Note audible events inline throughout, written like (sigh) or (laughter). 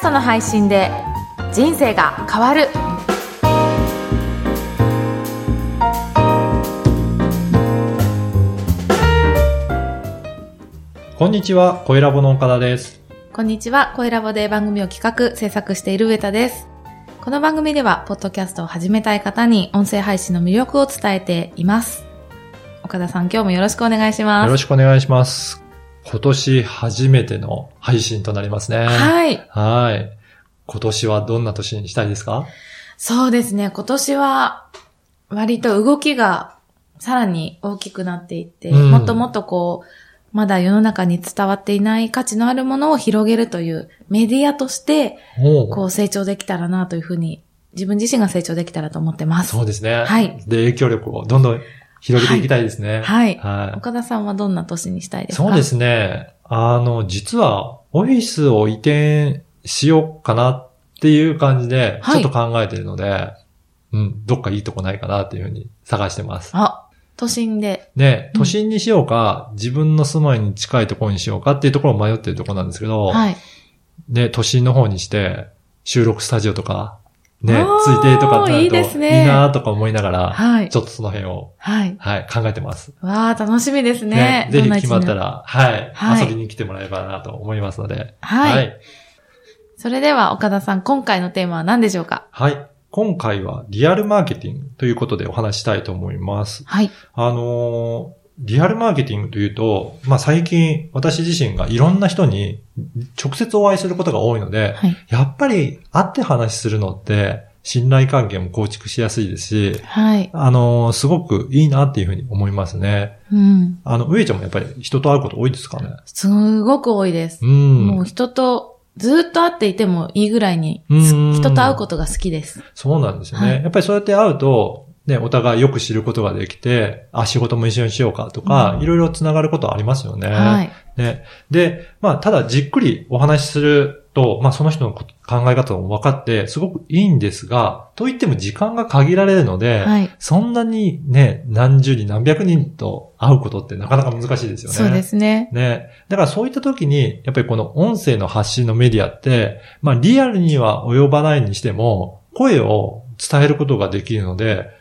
ストの配信で人生が変わるこんにちは、声ラボの岡田です。こんにちは、声ラボで番組を企画、制作している上田です。この番組では、ポッドキャストを始めたい方に音声配信の魅力を伝えています。岡田さん、今日もよろしくお願いします。よろしくお願いします。今年初めての配信となりますね。はい。はい。今年はどんな年にしたいですか？そうですね、今年は、割と動きがさらに大きくなっていって、うんもっともっとこう、まだ世の中に伝わっていない価値のあるものを広げるというメディアとして、こう成長できたらなというふうに、自分自身が成長できたらと思ってます。そうですね。はいで、影響力をどんどん広げていきたいですね。はい。はい。岡田さんはどんな年にしたいですか？そうですね。あの、実は、オフィスを移転しようかなっていう感じで、はいちょっと考えてるので、うん、どっかいいとこないかなっていうふうに探してます。あ、都心で。で、うん都心にしようか、自分の住まいに近いところにしようかっていうところを迷ってるところなんですけど、はい。で、都心の方にして、収録スタジオとか、ね、ついてとかになるといいですねいいなとか思いながら、はいちょっとその辺を、はい。はい、考えてます。わあ、楽しみですね。ぜひ決まったら、はい、はい遊びに来てもらえばなと思いますので。はいそれでは岡田さん、今回のテーマは何でしょうか？はい。今回はリアルマーケティングということでお話ししたいと思います。はい。あのーリアルマーケティングというと、まあ、最近私自身がいろんな人に直接お会いすることが多いので、はい。やっぱり会って話するのって信頼関係も構築しやすいですし、はい。あのーすごくいいなっていうふうに思いますね。うん。あの、上ちゃんもやっぱり人と会うこと多いですかね？すごく多いですう。ん。もう人とずっと会っていてもいいぐらいに、うん人と会うことが好きです。そうなんですよね。はいやっぱりそうやって会うと、ね、お互いよく知ることができて、あ、仕事も一緒にしようかとか、うんいろいろつながることありますよね。はい。ね。で、まあ、ただじっくりお話しすると、まあ、その人の考え方も分かって、すごくいいんですが、といっても時間が限られるので、はい。そんなにね、何十人何百人と会うことってなかなか難しいですよね。そうですね。ね。だからそういった時に、やっぱりこの音声の発信のメディアって、まあリアルには及ばないにしても、声を伝えることができるので、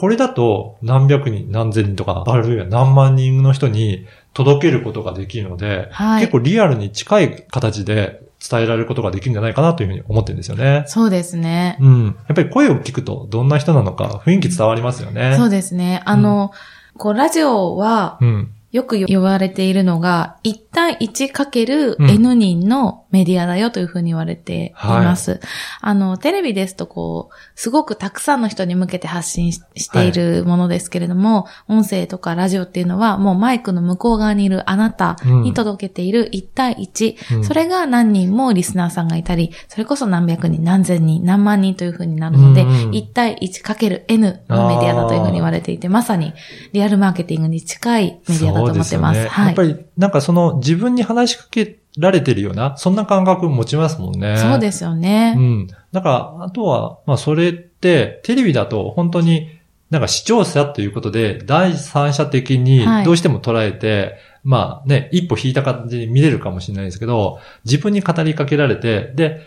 これだと何百人、何千人とか、あるいは何万人の人に届けることができるので、はい結構リアルに近い形で伝えられることができるんじゃないかなというふうに思ってるんですよね。そうですね。うん。やっぱり声を聞くとどんな人なのか雰囲気伝わりますよね。そうですね。あの、こう、ラジオは、うん。よく言われているのが、1対 1× うん N 人のメディアだよというふうに言われています。あの、テレビですとこう、すごくたくさんの人に向けて発信ししているものですけれども、音声とかラジオっていうのはもうマイクの向こう側にいるあなたに届けている1対1、うんそれが何人もリスナーさんがいたり、それこそ何百人、何千人、何万人というふうになるので、うん1対 1×N のメディアだというふうに言われていて、まさにリアルマーケティングに近いメディアだと思ってます。すよねはい。やっぱり、なんかその自分に話しかけられてるような、そんな感覚持ちますもんね。そうですよね。うん。だから、あとは、まあそれって、テレビだと本当に、なんか視聴者っていうことで、第三者的にはいどうしても捉えて、まあね、一歩引いた感じに見れるかもしれないですけど、自分に語りかけられて、で、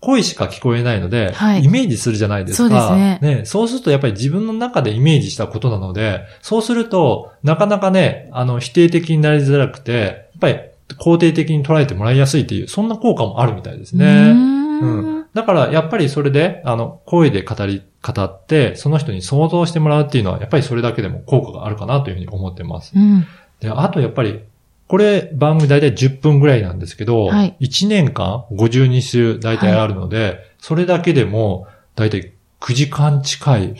声しか聞こえないので、はいイメージするじゃないですか。そうですねそうするとやっぱり自分の中でイメージしたことなので、そうすると、なかなかね、あの、否定的になりづらくて、やっぱり肯定的に捉えてもらいやすいっていう、そんな効果もあるみたいですね。うーうんん。だから、やっぱりそれで、あの、声で語り、語って、その人に想像してもらうっていうのは、やっぱりそれだけでも効果があるかなというふうに思ってます。うん。で、あとやっぱり、これ、番組大体10分ぐらいなんですけど、はい1年間52週大体あるので、それだけでも、大体9時間近い。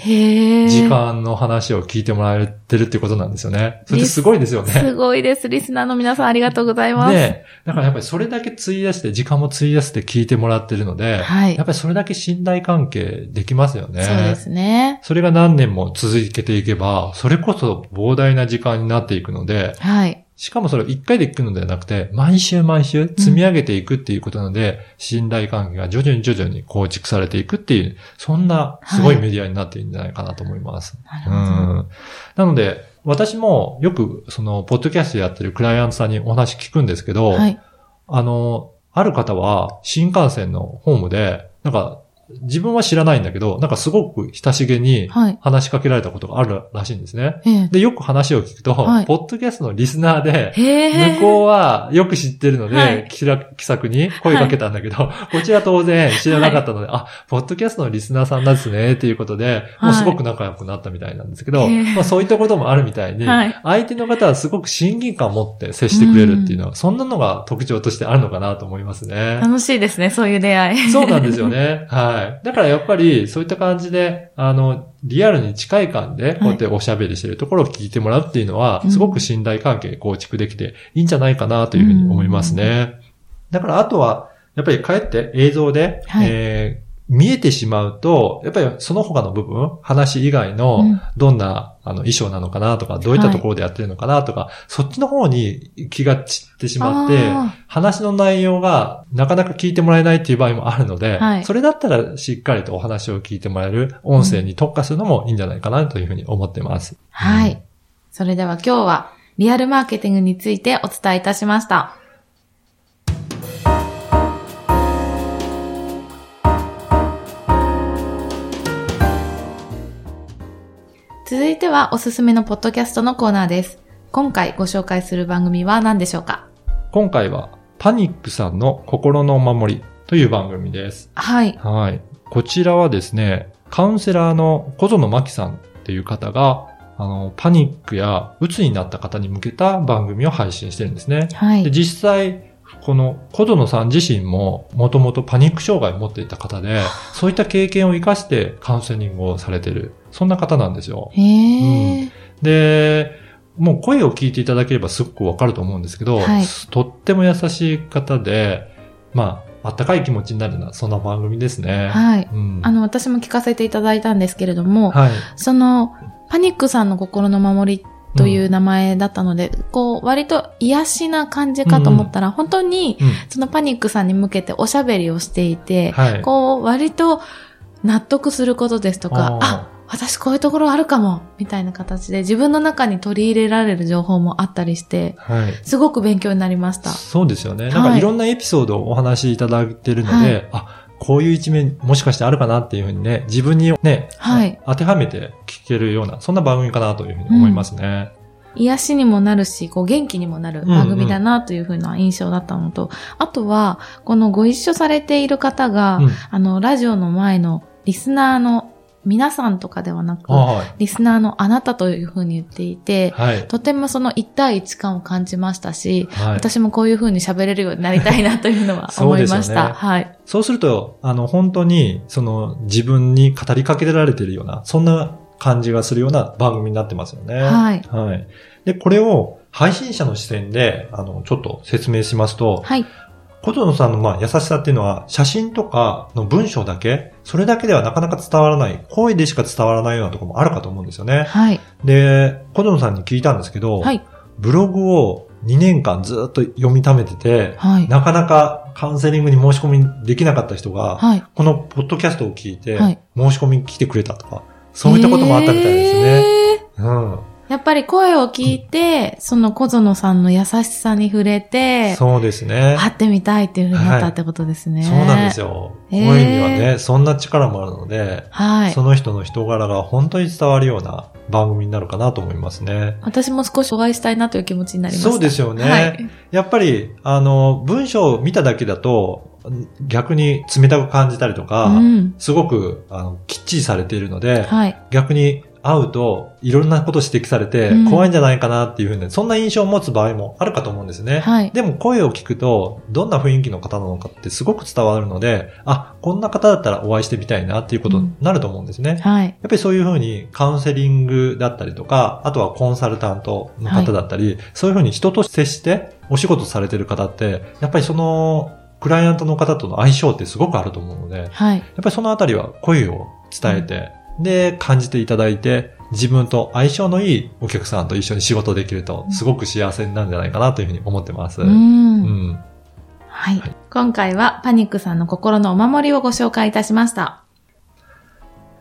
時間の話を聞いてもらえてるってことなんですよね。それってすごいですよね。すごいです。リスナーの皆さんありがとうございます。で、だからやっぱりそれだけ費やして、時間も費やして聞いてもらってるので、はいやっぱりそれだけ信頼関係できますよね。そうですね。それが何年も続けていけば、それこそ膨大な時間になっていくので、はい。しかもそれを一回で聞くのではなくて、毎週毎週積み上げていくっていうことなので、信頼関係が徐々に徐々に構築されていくっていう、そんなすごいメディアになっているんじゃないかなと思います。なるほど。うん。なので、私もよく、その、ポッドキャストやってるクライアントさんにお話聞くんですけど、はい。あの、ある方は新幹線のホームで、なんか自分は知らないんだけど、なんかすごく親しげにはい。話しかけられたことがあるらしいんですね。ええ。で、よく話を聞くと、はいポッドキャストのリスナーで。向こうはよく知ってるので、はい気さくに声かけたんだけど、こちら当然知らなかったので、あ、ポッドキャストのリスナーさんなんですね、っていうことで、もうすごく仲良くなったみたいなんですけど、まあ、そういったこともあるみたいに、はい相手の方はすごく親近感を持って接してくれるっていうのは、そんなのが特徴としてあるのかなと思いますね。楽しいですね、そういう出会い。そうなんですよね。はい。だからやっぱり、そういった感じで、あの、リアルに近い感で、こうやっておしゃべりしてるところを聞いてもらうっていうのは、うん。すごく信頼関係構築できていいんじゃないかなというふうに思いますね。だからあとは、やっぱり帰って映像で、はい。えー見えてしまうと、やっぱりその他の部分、話以外うのん、どんな、あの、衣装なのかなとか、どういったところでやってるのかなとか、そっちの方に気が散ってしまって、あ話の内容がなかなか聞いてもらえないっていう場合もあるので、はいそれだったらしっかりとお話を聞いてもらえる音声に特化するのもいいんじゃないかなというふうに思ってます。ーはい。それでは今日は、リアルマーケティングについてお伝えいたしました。続いてはおすすめのポッドキャストのコーナーです。今回ご紹介する番組は何でしょうか？今回はパニックさんの心のお守りという番組です。はい。はい。こちらはですね、カウンセラーの小園真希さんっていう方が、あの、パニックや鬱になった方に向けた番組を配信してるんですね。で、はい。実際、この小園さん自身ももともとパニック障害を持っていた方で、そういった経験を活かしてカウンセリングをされてる、そんな方なんですよ。へー。で、もう声を聞いていただければすごくわかると思うんですけど、はいとっても優しい方で、まあ、あったかい気持ちになるような、そんな番組ですね。はい。うん、あの、私も聞かせていただいたんですけれども、はい。その、パニックさんの心の守りという名前だったので、こう、割と癒しな感じかと思ったら、本当に、うん。そのパニックさんに向けておしゃべりをしていて、はい。こう、割と納得することですとか、あ私こういうところあるかも、みたいな形で自分の中に取り入れられる情報もあったりして、はい。すごく勉強になりました。そうですよね。はいなんかいろんなエピソードをお話しいただいてるので、はいあ、こういう一面もしかしてあるかなっていうふうにね、自分にね、はい当てはめて聞けるような、そんな番組かなというふうに思いますね。癒しにもなるし、こう元気にもなる番組だなというふうな印象だったのと、あとは、このご一緒されている方が、うんあの、ラジオの前のリスナーの皆さんとかではなく、はリスナーのあなたというふうに言っていてい。、はい。とてもその一対一感を感じましたし、はい。私もこういうふうに喋れるようになりたいなというのは (laughs) 思いました。はい。そうすると、あの、本当に、その、自分に語りかけられてるような、そんな感じがするような番組になってますよね。はい。はい。で、これを配信者の視点で、あの、ちょっと説明しますと、はい。小園さんのまあ優しさっていうのは、写真とかの文章だけ、それだけではなかなか伝わらない、声でしか伝わらないようなところもあるかと思うんですよね。はい。で、小園さんに聞いたんですけど、はい。ブログを2年間ずっと読み溜めてて、はい。なかなかカウンセリングに申し込みできなかった人が、はい。このポッドキャストを聞いて、はい申し込み来てくれたとか、そういったこともあったみたいですね。へーうん。やっぱり声を聞いて、その小園さんの優しさに触れて、そうですね。会ってみたいっていうふうになったってことですね。そうなんですよ。へー声にはね、そんな力もあるので、はいそ。の人の人柄が本当に伝わるような番組になるかなと思いますね。私も少しお会いしたいなという気持ちになりました。そうですよね。はい。やっぱり、あの、文章を見ただけだと、逆に冷たく感じたりとか、うん。すごくあのきっちりされているので、はい。逆に会うといろんなこと指摘されてうん怖いんじゃないかなっていうふうに、そんな印象を持つ場合もあるかと思うんですね。はい。でも声を聞くと、どんな雰囲気の方なのかってすごく伝わるので、あ、こんな方だったらお会いしてみたいなっていうことになると思うんですね。はい。やっぱりそういうふうにカウンセリングだったりとか、あとはコンサルタントの方だったり、そういうふうに人と接してお仕事されてる方って、やっぱりそのクライアントの方との相性ってすごくあると思うので、やっはい。ぱりそのあたりは声を伝えて、で、感じていただいて、自分と相性のいいお客さんと一緒に仕事できると、すごく幸せになるんじゃないかなというふうに思ってます。う。うんん。はいはい。今回はパニックさんの心のお守りをご紹介いたしました。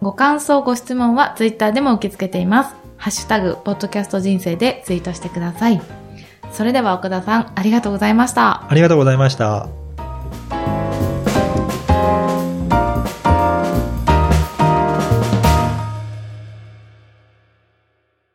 ご感想、ご質問はツイッターでも受け付けています。ハッシュタグ、ポッドキャスト人生でツイートしてください。それでは奥田さん、ありがとうございました。ありがとうございました。